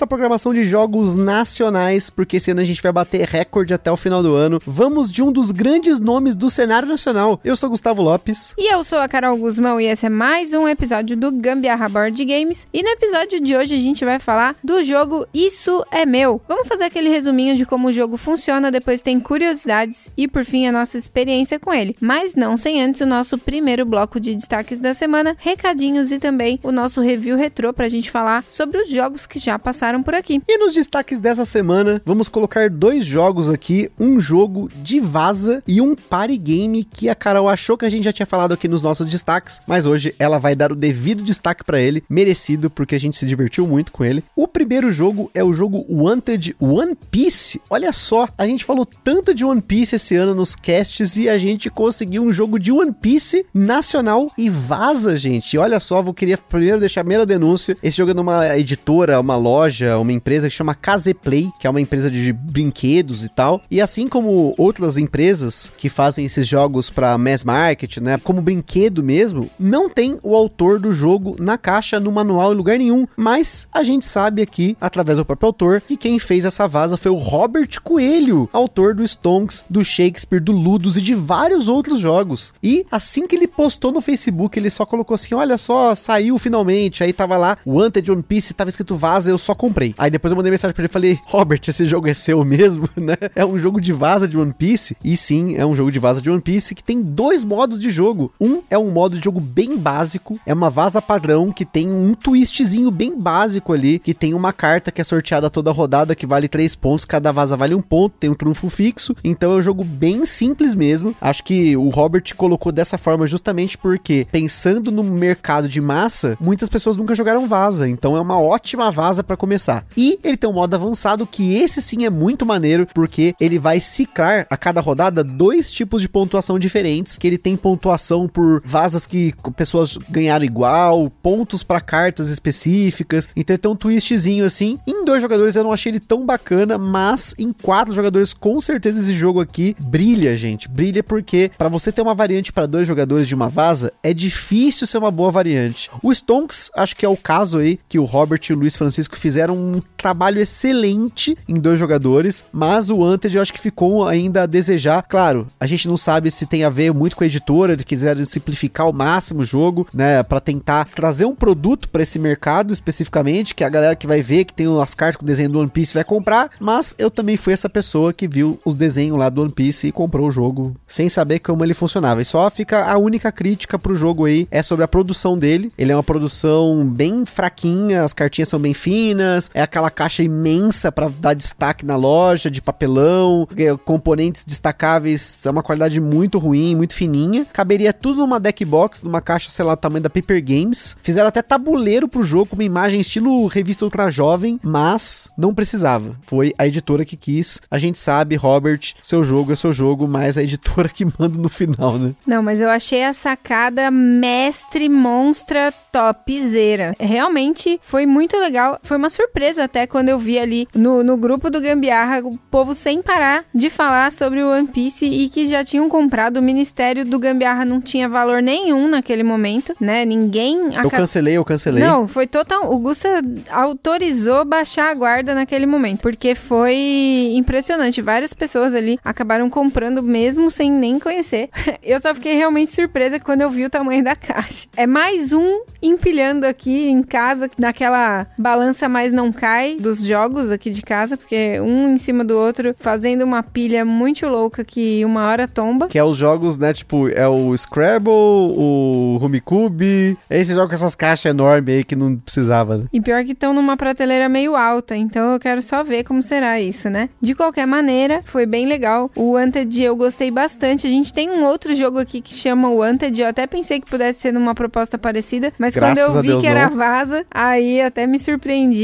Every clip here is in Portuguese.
Nossa programação de jogos nacionais, porque esse ano a gente vai bater recorde até o final do ano, vamos de um dos grandes nomes do cenário nacional. Eu sou Gustavo Lopes. E eu sou a Carol Guzmão e esse é mais um episódio do Gambiarra Board Games. E no episódio de hoje a gente vai falar do jogo Isso é Meu. Vamos fazer aquele resuminho de como o jogo funciona, depois tem curiosidades e por fim a nossa experiência com ele. Mas não sem antes o nosso primeiro bloco de destaques da semana, recadinhos e também o nosso review retrô pra gente falar sobre os jogos que já passaram por aqui. E nos destaques dessa semana, vamos colocar dois jogos aqui, um jogo de vaza e um party game que a Carol achou que a gente já tinha falado aqui nos nossos destaques, mas hoje ela vai dar o devido destaque para ele, merecido porque a gente se divertiu muito com ele. O primeiro jogo é o jogo Wanted One Piece. Olha só, a gente falou tanto de One Piece esse ano nos casts e a gente conseguiu um jogo de One Piece nacional e vaza, gente. Olha só, vou queria primeiro deixar a primeira denúncia. Esse jogo é numa editora, uma loja, uma empresa que chama Caseplay, que é uma empresa de brinquedos e tal. E assim como outras empresas que fazem esses jogos para mass market, né, como brinquedo mesmo, não tem o autor do jogo na caixa, no manual, em lugar nenhum. Mas a gente sabe aqui, através do próprio autor, que quem fez essa vaza foi o Robert Coelho, autor do Stonks, do Shakespeare, do Ludus e de vários outros jogos. E assim que ele postou no Facebook, ele só colocou assim: olha só, saiu finalmente. Aí tava lá, Wanted One Piece, tava escrito vaza, eu só comprei. Aí depois eu mandei mensagem pra ele e falei: Robert, esse jogo é seu mesmo, né? É um jogo de vaza de One Piece. E sim, é um jogo de vaza de One Piece que tem dois modos de jogo. Um é um modo de jogo bem básico, é uma vaza padrão que tem um twistzinho bem básico ali, que tem uma carta que é sorteada toda rodada que vale 3 pontos, cada vaza vale um ponto, tem um trunfo fixo. Então é um jogo bem simples mesmo. Acho que o Robert colocou dessa forma justamente porque, pensando no mercado de massa, muitas pessoas nunca jogaram vaza. Então é uma ótima vaza para começar. E ele tem um modo avançado que esse sim é muito maneiro, porque ele vai ciclar a cada rodada dois tipos de pontuação diferentes, que ele tem pontuação por vazas que pessoas ganharam igual, pontos para cartas específicas. Então tem um twistzinho assim. Em dois jogadores eu não achei ele tão bacana, mas em quatro jogadores com certeza esse jogo aqui brilha, gente. Brilha porque para você ter uma variante para dois jogadores de uma vaza, é difícil ser uma boa variante. O Stonks, acho que é o caso aí que o Robert e o Luiz Francisco fizeram um trabalho excelente em dois jogadores, mas o Wanted eu acho que ficou ainda a desejar. Claro, a gente não sabe se tem a ver muito com a editora, de quiserem simplificar ao máximo o jogo, né, para tentar trazer um produto para esse mercado especificamente, que a galera que vai ver que tem as cartas com o desenho do One Piece vai comprar, mas eu também fui essa pessoa que viu os desenhos lá do One Piece e comprou o jogo sem saber como ele funcionava. E só fica a única crítica pro jogo aí é sobre a produção dele. Ele é uma produção bem fraquinha, as cartinhas são bem finas, é aquela caixa imensa para dar destaque na loja de papelão, é, componentes destacáveis, é uma qualidade muito ruim, muito fininha. Caberia tudo numa deck box, numa caixa, sei lá, tamanho da Paper Games. Fizeram até tabuleiro pro jogo uma imagem estilo revista ultra jovem, mas não precisava. Foi a editora que quis. A gente sabe, Robert, seu jogo é seu jogo, mas a editora que manda no final, né? Não, mas eu achei a sacada mestre monstra topzera. Realmente foi muito legal. Foi uma surpresa até quando eu vi ali no, no grupo do Gambiarra o povo sem parar de falar sobre o One Piece e que já tinham comprado. O Ministério do Gambiarra não tinha valor nenhum naquele momento, né? Ninguém. Eu cancelei, eu cancelei. Não, foi total. O Gusta autorizou baixar a guarda naquele momento, porque foi impressionante. Várias pessoas ali acabaram comprando mesmo sem nem conhecer. Eu só fiquei realmente surpresa quando eu vi o tamanho da caixa. É mais um empilhando aqui em casa, naquela balança mais não cai dos jogos aqui de casa, porque um em cima do outro, fazendo uma pilha muito louca que uma hora tomba. Que é os jogos, né, tipo, é o Scrabble, o Rumicube, é esse jogo com essas caixas enormes aí que não precisava, né? E pior que estão numa prateleira meio alta, então eu quero só ver como será isso, né? De qualquer maneira, foi bem legal. O Wanted eu gostei bastante. A gente tem um outro jogo aqui que chama o Wanted, eu até pensei que pudesse ser numa proposta parecida, mas Mas Graças quando eu vi Deus que era não. vaza, aí até me surpreendi.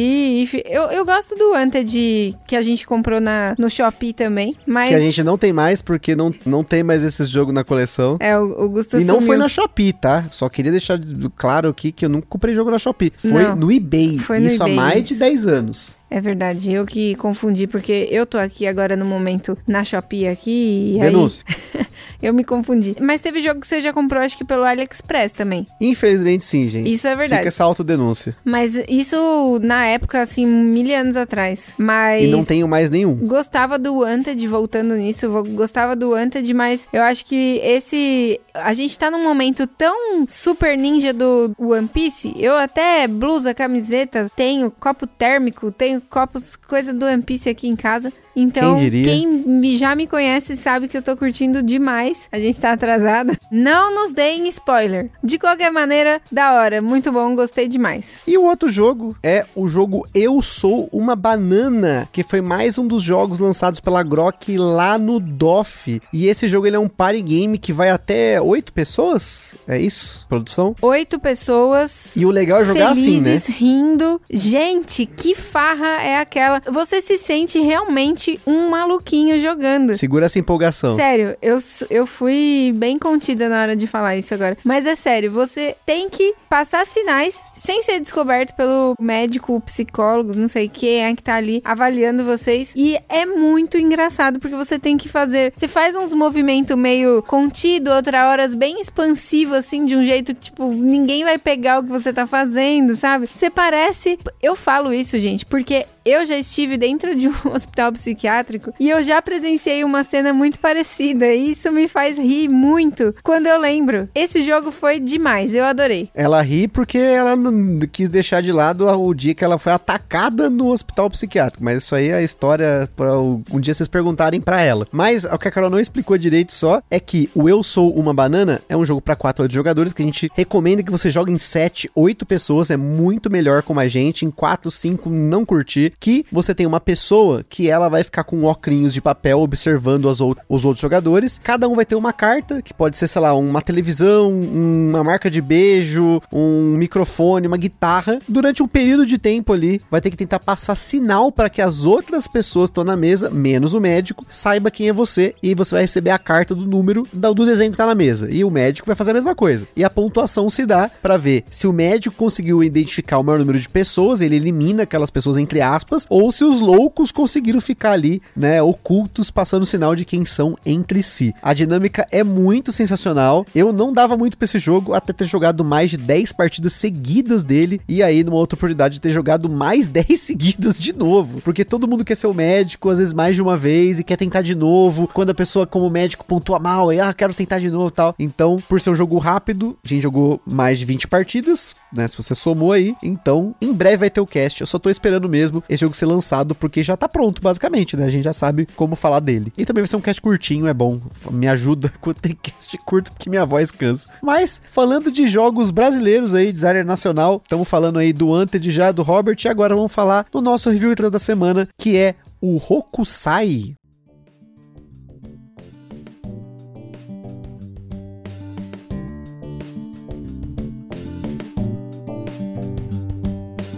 Eu, eu gosto do Wanted que a gente comprou na, no Shopee também. Mas Que a gente não tem mais, porque não, não tem mais esses jogos na coleção. é, o, o Gusto E não sumiu. foi na Shopee, tá? Só queria deixar claro aqui que eu nunca comprei jogo na Shopee. Foi Não. no eBay. Foi no isso há eBay, mais de isso. 10 anos. É verdade, eu que confundi, porque eu tô aqui agora no momento na Shopee aqui e Denúncia. aí eu me confundi. Mas teve jogo que você já comprou, acho que pelo AliExpress também. Infelizmente sim, gente. Isso é verdade. Fica essa autodenúncia. Mas isso na época, assim, mil anos atrás. Mas. E não tenho mais nenhum. Gostava do Wanted, voltando nisso, gostava do Wanted, mas eu acho que esse. A gente tá num momento tão super ninja do One Piece. Eu até blusa, camiseta, tenho copo térmico, tenho copos, coisa do One Piece aqui em casa. Então, Quem quem me- já me conhece sabe que eu tô curtindo demais. A gente tá atrasada. Não nos deem spoiler. De qualquer maneira, da hora. Muito bom, gostei demais. E o outro jogo é o jogo Eu Sou Uma Banana, que foi mais um dos jogos lançados pela Grok lá no DOF. E esse jogo ele é um party game que vai até oito pessoas. É isso? Produção? Oito pessoas. E o legal é jogar assim, né? felizes, rindo. Gente, que farra é aquela? Você se sente realmente um maluquinho jogando. Segura essa empolgação. Sério, eu, eu fui bem contida na hora de falar isso agora. Mas é sério, você tem que passar sinais sem ser descoberto pelo médico, psicólogo, não sei quem é que tá ali avaliando vocês. E é muito engraçado porque você tem que fazer. Você faz uns movimentos meio contido, outra horas bem expansivo, assim, de um jeito que, tipo, ninguém vai pegar o que você tá fazendo, sabe? Você parece. Eu falo isso, gente, porque eu já estive dentro de um hospital psiquiátrico e eu já presenciei uma cena muito parecida. E isso me faz rir muito quando eu lembro. Esse jogo foi demais, eu adorei. Ela ri porque ela não quis deixar de lado o dia que ela foi atacada no hospital psiquiátrico. Mas isso aí é a história para um dia vocês perguntarem pra ela. Mas o que a Carol não explicou direito só é que o Eu Sou Uma Banana é um jogo pra 4 8 jogadores que a gente recomenda que você jogue em 7, 8 pessoas. É muito melhor com mais gente. Em 4, 5 não curtir. Que você tem uma pessoa que ela vai ficar com óculos de papel observando as ou- os outros jogadores. Cada um vai ter uma carta, que pode ser, sei lá, uma televisão, uma marca de beijo, um microfone, uma guitarra. Durante um período de tempo ali, vai ter que tentar passar sinal para que as outras pessoas que estão na mesa, menos o médico, saiba quem é você e você vai receber a carta do número do desenho que tá na mesa. E o médico vai fazer a mesma coisa. E a pontuação se dá para ver se o médico conseguiu identificar o maior número de pessoas, ele elimina aquelas pessoas entre aspas, ou se os loucos conseguiram ficar ali, né, ocultos, passando sinal de quem são entre si. A dinâmica é muito sensacional. Eu não dava muito pra esse jogo até ter jogado mais de 10 partidas seguidas dele e aí numa outra oportunidade ter jogado mais 10 seguidas de novo, porque todo mundo quer ser o médico, às vezes mais de uma vez e quer tentar de novo. Quando a pessoa como médico pontua mal, e ah, quero tentar de novo, tal. Então, por ser um jogo rápido, a gente jogou mais de 20 partidas, né, se você somou aí. Então, em breve vai ter o cast. Eu só tô esperando mesmo esse jogo ser lançado porque já tá pronto, basicamente, né? A gente já sabe como falar dele. E também vai ser um cast curtinho, é bom. Me ajuda quando tem cast curto, porque minha voz cansa. Mas, falando de jogos brasileiros aí, designer nacional, estamos falando aí do Anted já, do Robert, e agora vamos falar do nosso review da semana, que é o Hokusai.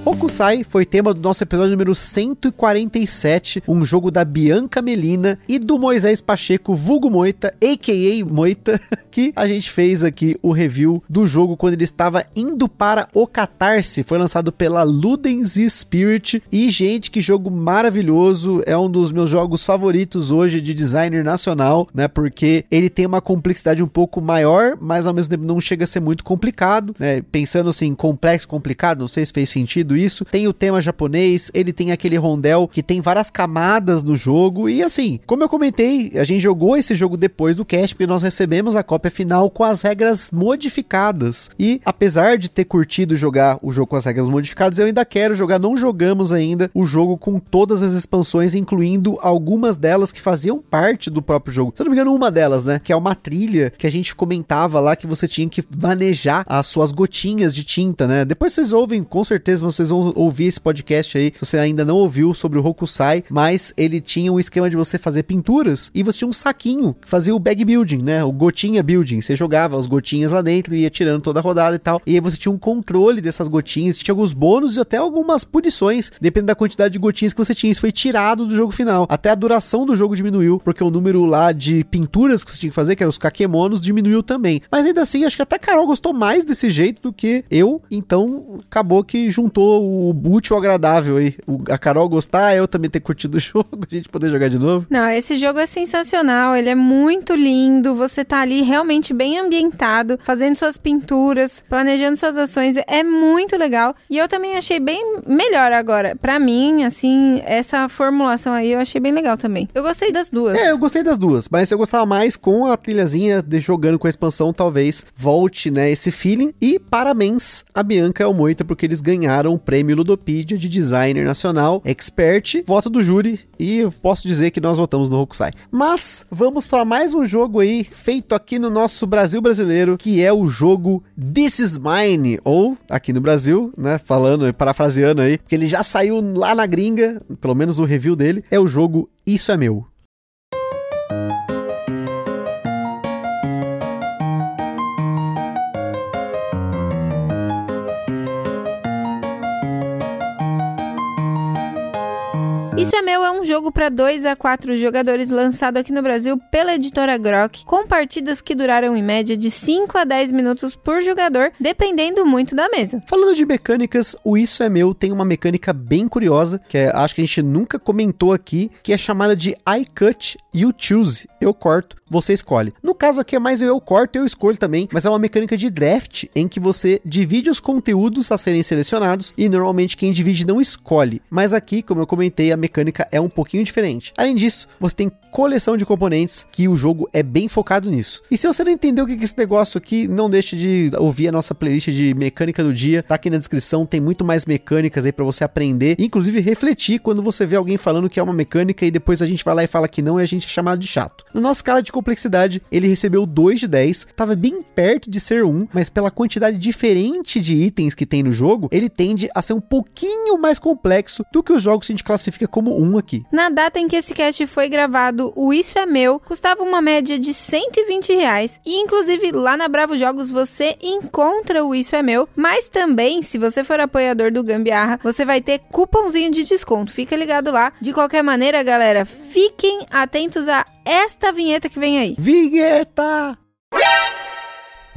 Hokusai foi tema do nosso episódio número 147, um jogo da Bianca Melina e do Moisés Pacheco, vulgo Moita, a.k.a. Moita, que a gente fez aqui o review do jogo quando ele estava indo para o Catarse. Foi lançado pela Ludens Spirit e, gente, que jogo maravilhoso. É um dos meus jogos favoritos hoje de designer nacional, né? Porque ele tem uma complexidade um pouco maior, mas ao mesmo tempo não chega a ser muito complicado, né? Pensando assim, complexo, complicado, não sei se fez sentido isso. Tem o tema japonês, ele tem aquele rondel que tem várias camadas no jogo. E assim, como eu comentei, a gente jogou esse jogo depois do cast, porque nós recebemos a cópia final com as regras modificadas. E apesar de ter curtido jogar o jogo com as regras modificadas, eu ainda quero jogar. Não jogamos ainda o jogo com todas as expansões, incluindo algumas delas que faziam parte do próprio jogo. Se eu não me engano, uma delas, né? Que é uma trilha que a gente comentava lá que você tinha que manejar as suas gotinhas de tinta, né? Depois vocês ouvem, com certeza vocês vocês vão ouvir esse podcast aí, se você ainda não ouviu sobre o Hokusai, mas ele tinha um esquema de você fazer pinturas e você tinha um saquinho que fazia o bag building, né? O gotinha building. Você jogava as gotinhas lá dentro e ia tirando toda a rodada e tal. E aí você tinha um controle dessas gotinhas, tinha alguns bônus e até algumas punições, dependendo da quantidade de gotinhas que você tinha. Isso foi tirado do jogo final. Até a duração do jogo diminuiu, porque o número lá de pinturas que você tinha que fazer, que eram os kakemonos, diminuiu também. Mas ainda assim, acho que até a Carol gostou mais desse jeito do que eu. Então, acabou que juntou o útil ao agradável aí. O, a Carol gostar, eu também ter curtido o jogo, a gente poder jogar de novo. Não, esse jogo é sensacional, ele é muito lindo, você tá ali realmente bem ambientado, fazendo suas pinturas, planejando suas ações, é muito legal. E eu também achei bem melhor agora. Para mim, assim, essa formulação aí eu achei bem legal também. Eu gostei das duas. É, eu gostei das duas, mas eu gostava mais com a trilhazinha de jogando com a expansão, talvez volte, né, esse feeling. E parabéns a Bianca e ao Moita, porque eles ganharam o prêmio Ludopedia de Designer Nacional Expert, voto do júri, e posso dizer que nós votamos no Hokusai. Mas vamos para mais um jogo aí feito aqui no nosso Brasil brasileiro, que é o jogo This Is Mine, ou aqui no Brasil, né, falando, parafraseando aí, porque ele já saiu lá na gringa, pelo menos o review dele, é o jogo Isso é Meu. Isso é Meu é um jogo para 2 a 4 jogadores lançado aqui no Brasil pela editora Grok, com partidas que duraram em média de 5 a 10 minutos por jogador, dependendo muito da mesa. Falando de mecânicas, o Isso é Meu tem uma mecânica bem curiosa, que é, acho que a gente nunca comentou aqui, que é chamada de I Cut, You Choose. Eu corto, você escolhe. No caso aqui é mais eu corto, eu escolho também, mas é uma mecânica de draft em que você divide os conteúdos a serem selecionados e normalmente quem divide não escolhe. Mas aqui, como eu comentei, a mecânica é um pouquinho diferente. Além disso, você tem coleção de componentes que o jogo é bem focado nisso. E se você não entendeu o que é esse negócio aqui, não deixe de ouvir a nossa playlist de mecânica do dia. Tá aqui na descrição, tem muito mais mecânicas aí para você aprender, inclusive refletir quando você vê alguém falando que é uma mecânica e depois a gente vai lá e fala que não e a gente é chamado de chato. Na nossa escala de complexidade, ele recebeu 2 de 10, tava bem perto de ser 1, mas pela quantidade diferente de itens que tem no jogo, ele tende a ser um pouquinho mais complexo do que os jogos que a gente classifica como 1 aqui. Na data em que esse cast foi gravado, o Isso é Meu custava uma média de 120 reais. E inclusive lá na Bravo Jogos você encontra o Isso é Meu. Mas também, se você for apoiador do Gambiarra, você vai ter cupomzinho de desconto. Fica ligado lá. De qualquer maneira, galera, fiquem atentos a esta vinheta que vem aí. Vinheta!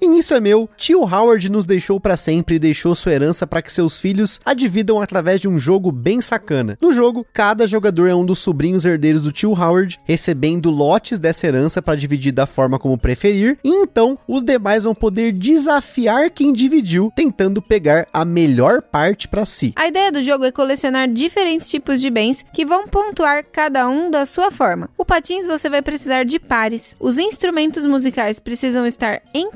E isso é meu, tio Howard nos deixou para sempre e deixou sua herança para que seus filhos a dividam através de um jogo bem sacana. No jogo, cada jogador é um dos sobrinhos herdeiros do tio Howard, recebendo lotes dessa herança para dividir da forma como preferir, e então os demais vão poder desafiar quem dividiu, tentando pegar a melhor parte para si. A ideia do jogo é colecionar diferentes tipos de bens que vão pontuar cada um da sua forma. O patins você vai precisar de pares, os instrumentos musicais precisam estar em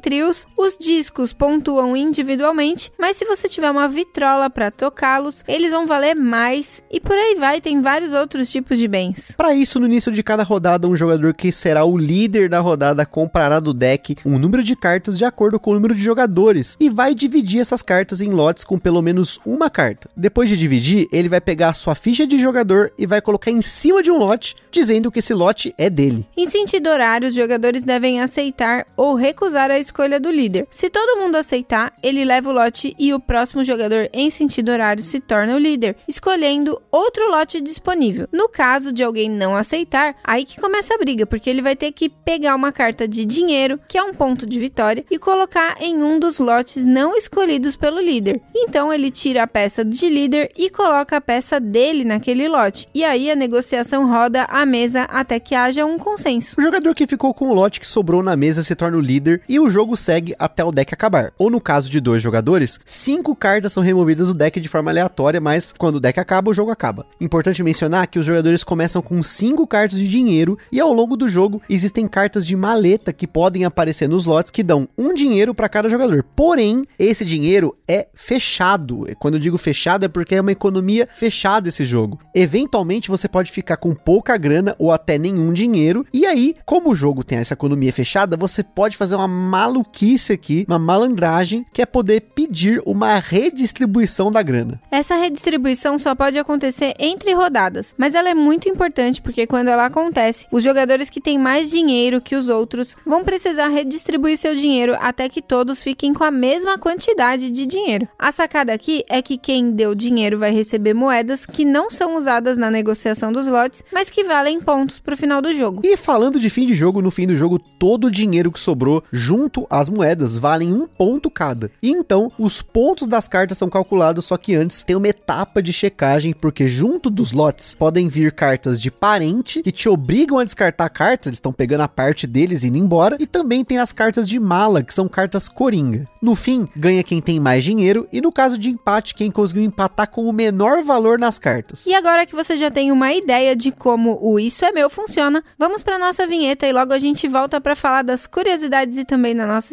os discos pontuam individualmente, mas se você tiver uma vitrola para tocá-los, eles vão valer mais e por aí vai, tem vários outros tipos de bens. Para isso, no início de cada rodada, um jogador que será o líder da rodada comprará do deck um número de cartas de acordo com o número de jogadores e vai dividir essas cartas em lotes com pelo menos uma carta. Depois de dividir, ele vai pegar a sua ficha de jogador e vai colocar em cima de um lote, dizendo que esse lote é dele. Em sentido horário, os jogadores devem aceitar ou recusar a escolha do do líder. Se todo mundo aceitar, ele leva o lote e o próximo jogador em sentido horário se torna o líder, escolhendo outro lote disponível. No caso de alguém não aceitar, aí que começa a briga, porque ele vai ter que pegar uma carta de dinheiro, que é um ponto de vitória, e colocar em um dos lotes não escolhidos pelo líder. Então ele tira a peça de líder e coloca a peça dele naquele lote. E aí a negociação roda a mesa até que haja um consenso. O jogador que ficou com o lote que sobrou na mesa se torna o líder e o jogo segue até o deck acabar. Ou no caso de dois jogadores, cinco cartas são removidas do deck de forma aleatória, mas quando o deck acaba, o jogo acaba. Importante mencionar que os jogadores começam com cinco cartas de dinheiro e ao longo do jogo existem cartas de maleta que podem aparecer nos lotes que dão um dinheiro para cada jogador. Porém, esse dinheiro é fechado. Quando eu digo fechado é porque é uma economia fechada esse jogo. Eventualmente você pode ficar com pouca grana ou até nenhum dinheiro e aí, como o jogo tem essa economia fechada, você pode fazer uma maluquice aqui, uma malandragem, que é poder pedir uma redistribuição da grana. Essa redistribuição só pode acontecer entre rodadas, mas ela é muito importante porque quando ela acontece, os jogadores que têm mais dinheiro que os outros vão precisar redistribuir seu dinheiro até que todos fiquem com a mesma quantidade de dinheiro. A sacada aqui é que quem deu dinheiro vai receber moedas que não são usadas na negociação dos lotes, mas que valem pontos pro final do jogo. E falando de fim de jogo, no fim do jogo, todo o dinheiro que sobrou junto às moedas valem um ponto cada. E então, os pontos das cartas são calculados, só que antes tem uma etapa de checagem, porque junto dos lotes podem vir cartas de parente que te obrigam a descartar cartas, eles estão pegando a parte deles e indo embora, e também tem as cartas de mala, que são cartas coringa. No fim, ganha quem tem mais dinheiro, e no caso de empate, quem conseguiu empatar com o menor valor nas cartas. E agora que você já tem uma ideia de como o Isso é Meu funciona, vamos para nossa vinheta e logo a gente volta para falar das curiosidades e também da nossa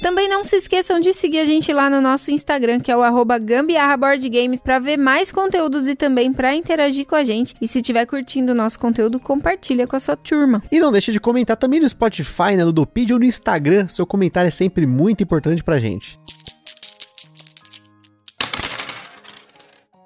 Também não se esqueçam de seguir a gente lá no nosso Instagram, que é o arroba Gambiarra Board Games, para ver mais conteúdos e também para interagir com a gente. E se estiver curtindo o nosso conteúdo, compartilha com a sua turma. E não deixe de comentar também no Spotify, na Ludopedia ou no Instagram. Seu comentário é sempre muito importante pra gente.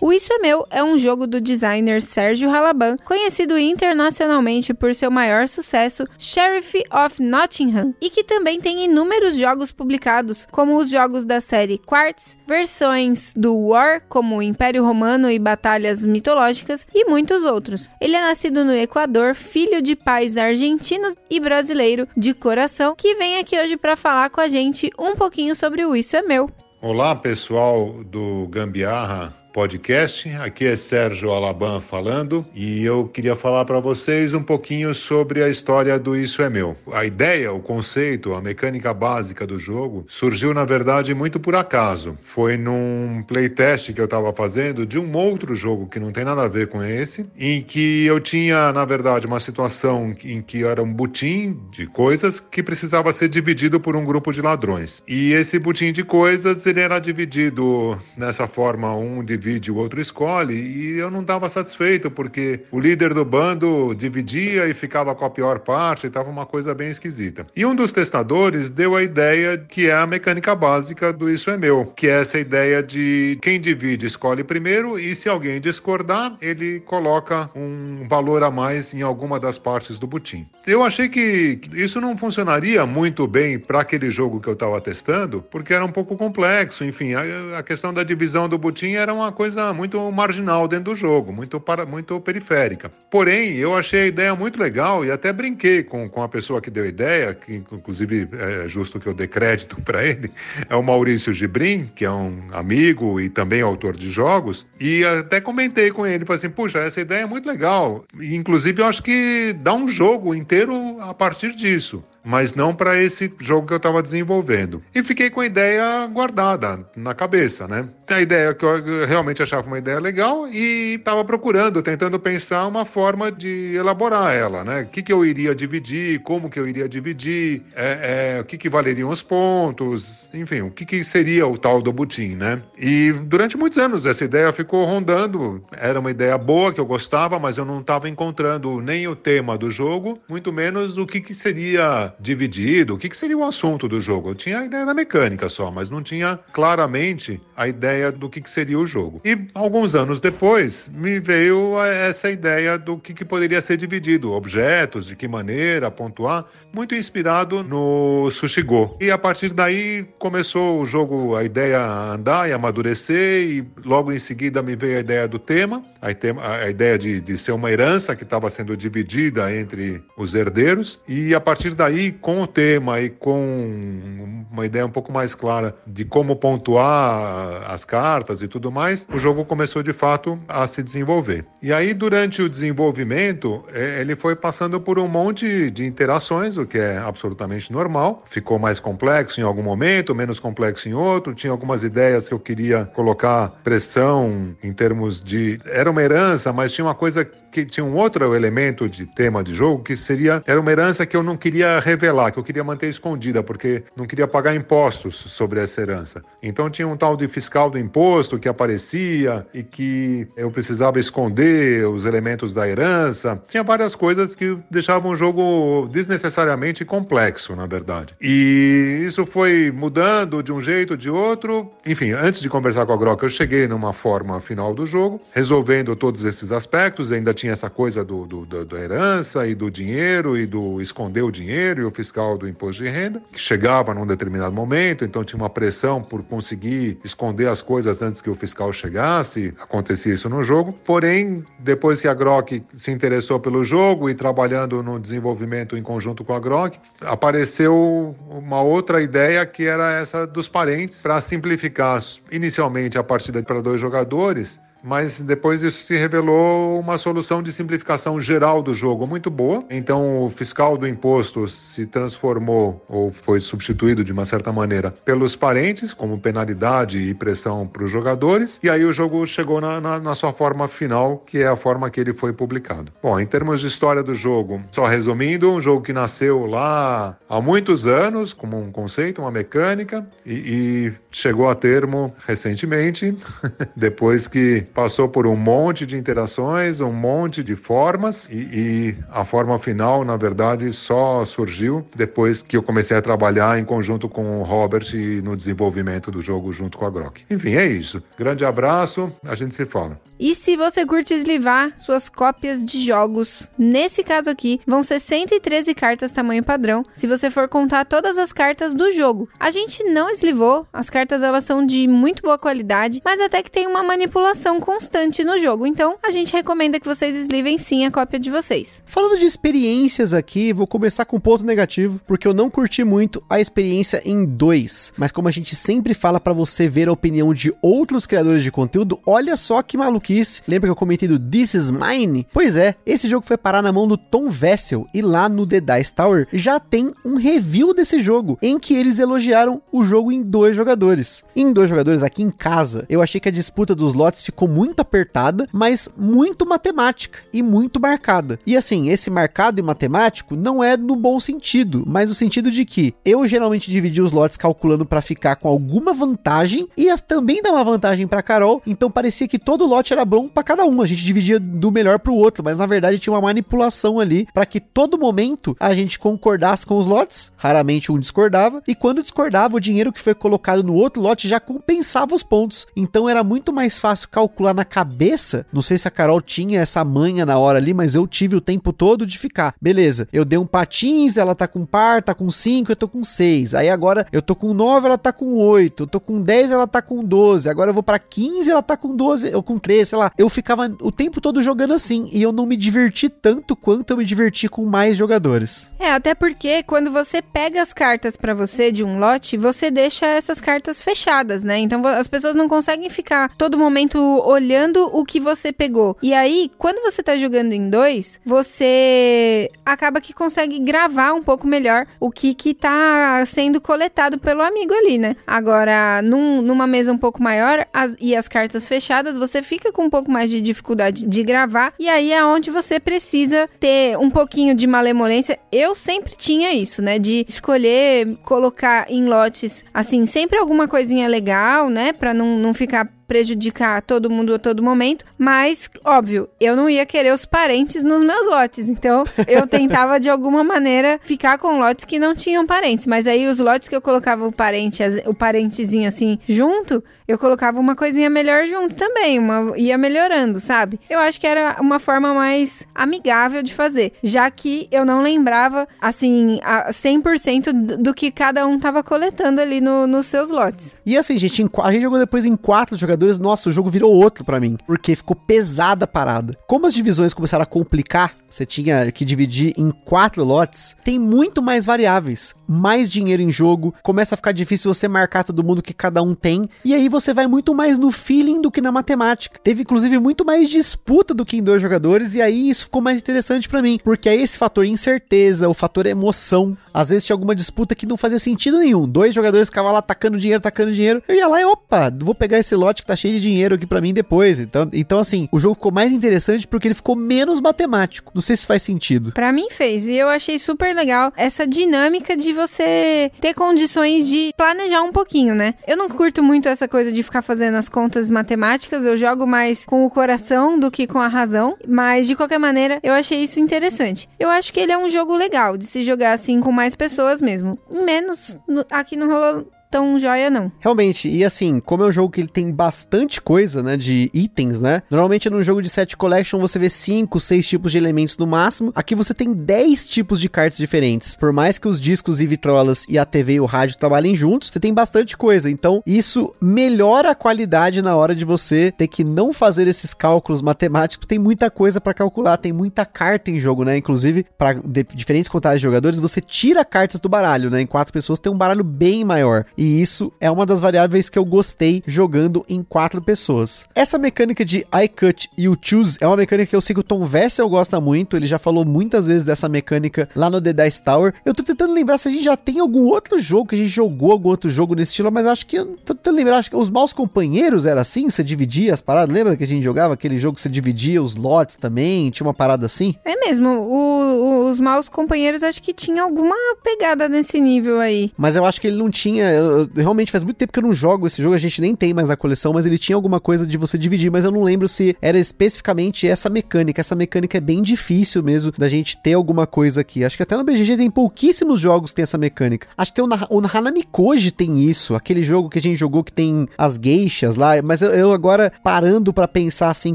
O Isso é Meu é um jogo do designer Sérgio Halaban, conhecido internacionalmente por seu maior sucesso, Sheriff of Nottingham, e que também tem inúmeros jogos publicados, como os jogos da série Quartz, versões do War, como Império Romano e batalhas mitológicas, e muitos outros. Ele é nascido no Equador, filho de pais argentinos e brasileiro de coração, que vem aqui hoje para falar com a gente um pouquinho sobre o Isso é Meu. Olá, pessoal do Gambiarra podcast. Aqui é Sérgio Alaban falando e eu queria falar para vocês um pouquinho sobre a história do Isso é Meu. A ideia, o conceito, a mecânica básica do jogo surgiu na verdade muito por acaso. Foi num playtest que eu estava fazendo de um outro jogo que não tem nada a ver com esse, em que eu tinha na verdade uma situação em que era um butim de coisas que precisava ser dividido por um grupo de ladrões. E esse butim de coisas ele era dividido nessa forma um de divide, o outro escolhe, e eu não estava satisfeito, porque o líder do bando dividia e ficava com a pior parte, estava uma coisa bem esquisita. E um dos testadores deu a ideia que é a mecânica básica do Isso é Meu, que é essa ideia de quem divide escolhe primeiro, e se alguém discordar, ele coloca um valor a mais em alguma das partes do butim. Eu achei que isso não funcionaria muito bem para aquele jogo que eu estava testando, porque era um pouco complexo, enfim, a, a questão da divisão do butim era uma coisa muito marginal dentro do jogo, muito, para, muito periférica. Porém, eu achei a ideia muito legal e até brinquei com, com a pessoa que deu a ideia, que inclusive é justo que eu dê crédito para ele, é o Maurício Gibrim, que é um amigo e também autor de jogos, e até comentei com ele, falei assim, puxa, essa ideia é muito legal, e, inclusive eu acho que dá um jogo inteiro a partir disso. Mas não para esse jogo que eu estava desenvolvendo. E fiquei com a ideia guardada na cabeça, né? A ideia que eu realmente achava uma ideia legal e estava procurando, tentando pensar uma forma de elaborar ela, né? O que, que eu iria dividir, como que eu iria dividir, é, é, o que, que valeriam os pontos, enfim, o que, que seria o tal do butim, né? E durante muitos anos essa ideia ficou rondando, era uma ideia boa que eu gostava, mas eu não estava encontrando nem o tema do jogo, muito menos o que, que seria dividido, o que, que seria o assunto do jogo. Eu tinha a ideia da mecânica só, mas não tinha claramente a ideia do que, que seria o jogo. E alguns anos depois me veio essa ideia do que, que poderia ser dividido, objetos, de que maneira, pontuar, muito inspirado no Sushi Go. E a partir daí começou o jogo, a ideia a andar e amadurecer, e logo em seguida me veio a ideia do tema, a, ideia de, de ser uma herança que estava sendo dividida entre os herdeiros, e a partir daí, com o tema e com uma ideia um pouco mais clara de como pontuar as cartas e tudo mais, o jogo começou de fato a se desenvolver. E aí, durante o desenvolvimento, é, ele foi passando por um monte de interações, o que é absolutamente normal. Ficou mais complexo em algum momento, menos complexo em outro. Tinha algumas ideias que eu queria colocar pressão em termos de. Era uma herança, mas tinha uma coisa que tinha um outro elemento de tema de jogo que seria era uma herança que eu não queria revelar, que eu queria manter escondida, porque não queria pagar impostos sobre essa herança. Então tinha um tal de fiscal do imposto que aparecia e que eu precisava esconder os elementos da herança. Tinha várias coisas que deixavam o jogo desnecessariamente complexo, na verdade. E isso foi mudando de um jeito, de outro. Enfim, antes de conversar com a Grok, eu cheguei numa forma final do jogo, resolvendo todos esses aspectos, ainda tinha essa coisa do, do, do, da herança e do dinheiro e do esconder o dinheiro e o fiscal do imposto de renda, que chegava num determinado momento, então tinha uma pressão por conseguir esconder as coisas antes que o fiscal chegasse, acontecia isso no jogo. Porém, depois que a Grok se interessou pelo jogo e trabalhando no desenvolvimento em conjunto com a Grok, apareceu uma outra ideia que era essa dos parentes, para simplificar inicialmente a partida para dois jogadores mas depois isso se revelou uma solução de simplificação geral do jogo muito boa. Então o fiscal do imposto se transformou ou foi substituído de uma certa maneira pelos parentes, como penalidade e pressão para os jogadores, e aí o jogo chegou na, na, na, sua forma final, que é a forma que ele foi publicado. Bom, em termos de história do jogo, só resumindo, um jogo que nasceu lá há muitos anos, como um conceito, uma mecânica, e, e chegou a termo recentemente, depois que passou por um monte de interações, um monte de formas e, e, a forma final, na verdade, só surgiu depois que eu comecei a trabalhar em conjunto com o Robert no desenvolvimento do jogo junto com a Grok. Enfim, é isso. Grande abraço, a gente se fala. E se você curte eslivar suas cópias de jogos, nesse caso aqui, vão ser 113 cartas tamanho padrão, se você for contar todas as cartas do jogo. A gente não eslivou, as cartas elas são de muito boa qualidade, mas até que tem uma manipulação constante no jogo, então a gente recomenda que vocês eslivem sim a cópia de vocês. Falando de experiências aqui, vou começar com um ponto negativo, porque eu não curti muito a experiência em 2, mas como a gente sempre fala para você ver a opinião de outros criadores de conteúdo, olha só que maluquice Lembra que eu comentei do This Is Mine? Pois é, esse jogo foi parar na mão do Tom Vessel e lá no The Dice Tower já tem um review desse jogo em que eles elogiaram o jogo em dois jogadores. Em dois jogadores aqui em casa, eu achei que a disputa dos lotes ficou muito apertada, mas muito matemática e muito marcada. E assim, esse marcado e matemático não é no bom sentido, mas no sentido de que eu geralmente dividi os lotes calculando para ficar com alguma vantagem e também dar uma vantagem para Carol, então parecia que todo lote era bom para cada um, a gente dividia do melhor pro outro, mas na verdade tinha uma manipulação ali para que todo momento a gente concordasse com os lotes, raramente um discordava, e quando discordava, o dinheiro que foi colocado no outro lote já compensava os pontos. Então era muito mais fácil calcular na cabeça. Não sei se a Carol tinha essa manha na hora ali, mas eu tive o tempo todo de ficar. Beleza, eu dei um patins, ela tá com par, tá com 5, eu tô com 6. Aí agora eu tô com 9, ela tá com 8. Eu tô com 10, ela tá com 12. Agora eu vou para 15, ela tá com 12, ou com 13 sei lá, eu ficava o tempo todo jogando assim e eu não me diverti tanto quanto eu me diverti com mais jogadores. É, até porque quando você pega as cartas para você de um lote, você deixa essas cartas fechadas, né? Então as pessoas não conseguem ficar todo momento olhando o que você pegou. E aí, quando você tá jogando em dois, você acaba que consegue gravar um pouco melhor o que que tá sendo coletado pelo amigo ali, né? Agora, num, numa mesa um pouco maior as, e as cartas fechadas, você fica com um pouco mais de dificuldade de gravar. E aí é onde você precisa ter um pouquinho de malemolência. Eu sempre tinha isso, né? De escolher colocar em lotes, assim, sempre alguma coisinha legal, né? Pra não, não ficar prejudicar todo mundo a todo momento, mas óbvio, eu não ia querer os parentes nos meus lotes, então eu tentava de alguma maneira ficar com lotes que não tinham parentes, mas aí os lotes que eu colocava o parente, o parentezinho assim junto, eu colocava uma coisinha melhor junto também, uma ia melhorando, sabe? Eu acho que era uma forma mais amigável de fazer, já que eu não lembrava assim a 100% do que cada um tava coletando ali no, nos seus lotes. E assim, gente, a gente jogou depois em quatro jogadores nossa, o jogo virou outro para mim, porque ficou pesada a parada. Como as divisões começaram a complicar, você tinha que dividir em quatro lotes, tem muito mais variáveis, mais dinheiro em jogo, começa a ficar difícil você marcar todo mundo que cada um tem, e aí você vai muito mais no feeling do que na matemática. Teve inclusive muito mais disputa do que em dois jogadores, e aí isso ficou mais interessante para mim, porque é esse fator incerteza, o fator emoção. Às vezes tinha alguma disputa que não fazia sentido nenhum. Dois jogadores ficavam lá atacando dinheiro, atacando dinheiro. Eu ia lá e opa, vou pegar esse lote que tá cheio de dinheiro aqui para mim depois. Então, então, assim, o jogo ficou mais interessante porque ele ficou menos matemático. Não sei se faz sentido. Para mim fez. E eu achei super legal essa dinâmica de você ter condições de planejar um pouquinho, né? Eu não curto muito essa coisa de ficar fazendo as contas matemáticas. Eu jogo mais com o coração do que com a razão. Mas, de qualquer maneira, eu achei isso interessante. Eu acho que ele é um jogo legal de se jogar assim com mais pessoas mesmo. Menos aqui não rolou tão joia, não. Realmente, e assim, como é um jogo que ele tem bastante coisa, né, de itens, né? Normalmente num jogo de set collection você vê 5, 6 tipos de elementos no máximo. Aqui você tem 10 tipos de cartas diferentes. Por mais que os discos e vitrolas e a TV e o rádio trabalhem juntos, você tem bastante coisa. Então, isso melhora a qualidade na hora de você ter que não fazer esses cálculos matemáticos. Tem muita coisa para calcular, tem muita carta em jogo, né? Inclusive, para diferentes contagens de jogadores, você tira cartas do baralho, né? Em quatro pessoas tem um baralho bem maior. Isso é uma das variáveis que eu gostei jogando em quatro pessoas. Essa mecânica de I cut e you choose é uma mecânica que eu sei que o Tom Vessel gosta muito, ele já falou muitas vezes dessa mecânica lá no The Dice Tower. Eu tô tentando lembrar se a gente já tem algum outro jogo que a gente jogou algum outro jogo nesse estilo, mas acho que eu tô tentando lembrar, acho que os maus companheiros era assim, você dividia as paradas, lembra que a gente jogava aquele jogo que você dividia os lotes também, tinha uma parada assim? É mesmo, o, o, os maus companheiros acho que tinha alguma pegada nesse nível aí. Mas eu acho que ele não tinha, eu, realmente faz muito tempo que eu não jogo esse jogo, a gente nem tem mais na coleção, mas ele tinha alguma coisa de você dividir, mas eu não lembro se era especificamente essa mecânica. Essa mecânica é bem difícil mesmo da gente ter alguma coisa aqui. Acho que até no BGG tem pouquíssimos jogos que tem essa mecânica. Acho que tem o, o Hanami Koji tem isso, aquele jogo que a gente jogou que tem as geixas lá, mas eu, eu agora parando para pensar assim,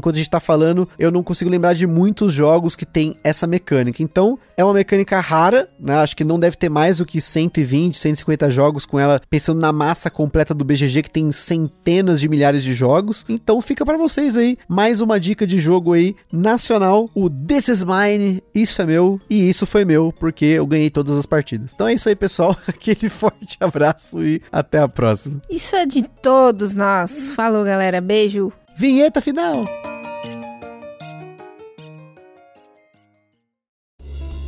quando a gente tá falando, eu não consigo lembrar de muitos jogos que tem essa mecânica. Então, é uma mecânica rara, né? Acho que não deve ter mais do que 120, 150 jogos com ela, pensando na massa completa do BGG que tem centenas de milhares de jogos. Então fica para vocês aí mais uma dica de jogo aí nacional, o This is Mine, isso é meu e isso foi meu porque eu ganhei todas as partidas. Então é isso aí, pessoal. Aquele forte abraço e até a próxima. Isso é de todos nós. Falou, galera. Beijo. Vinheta final.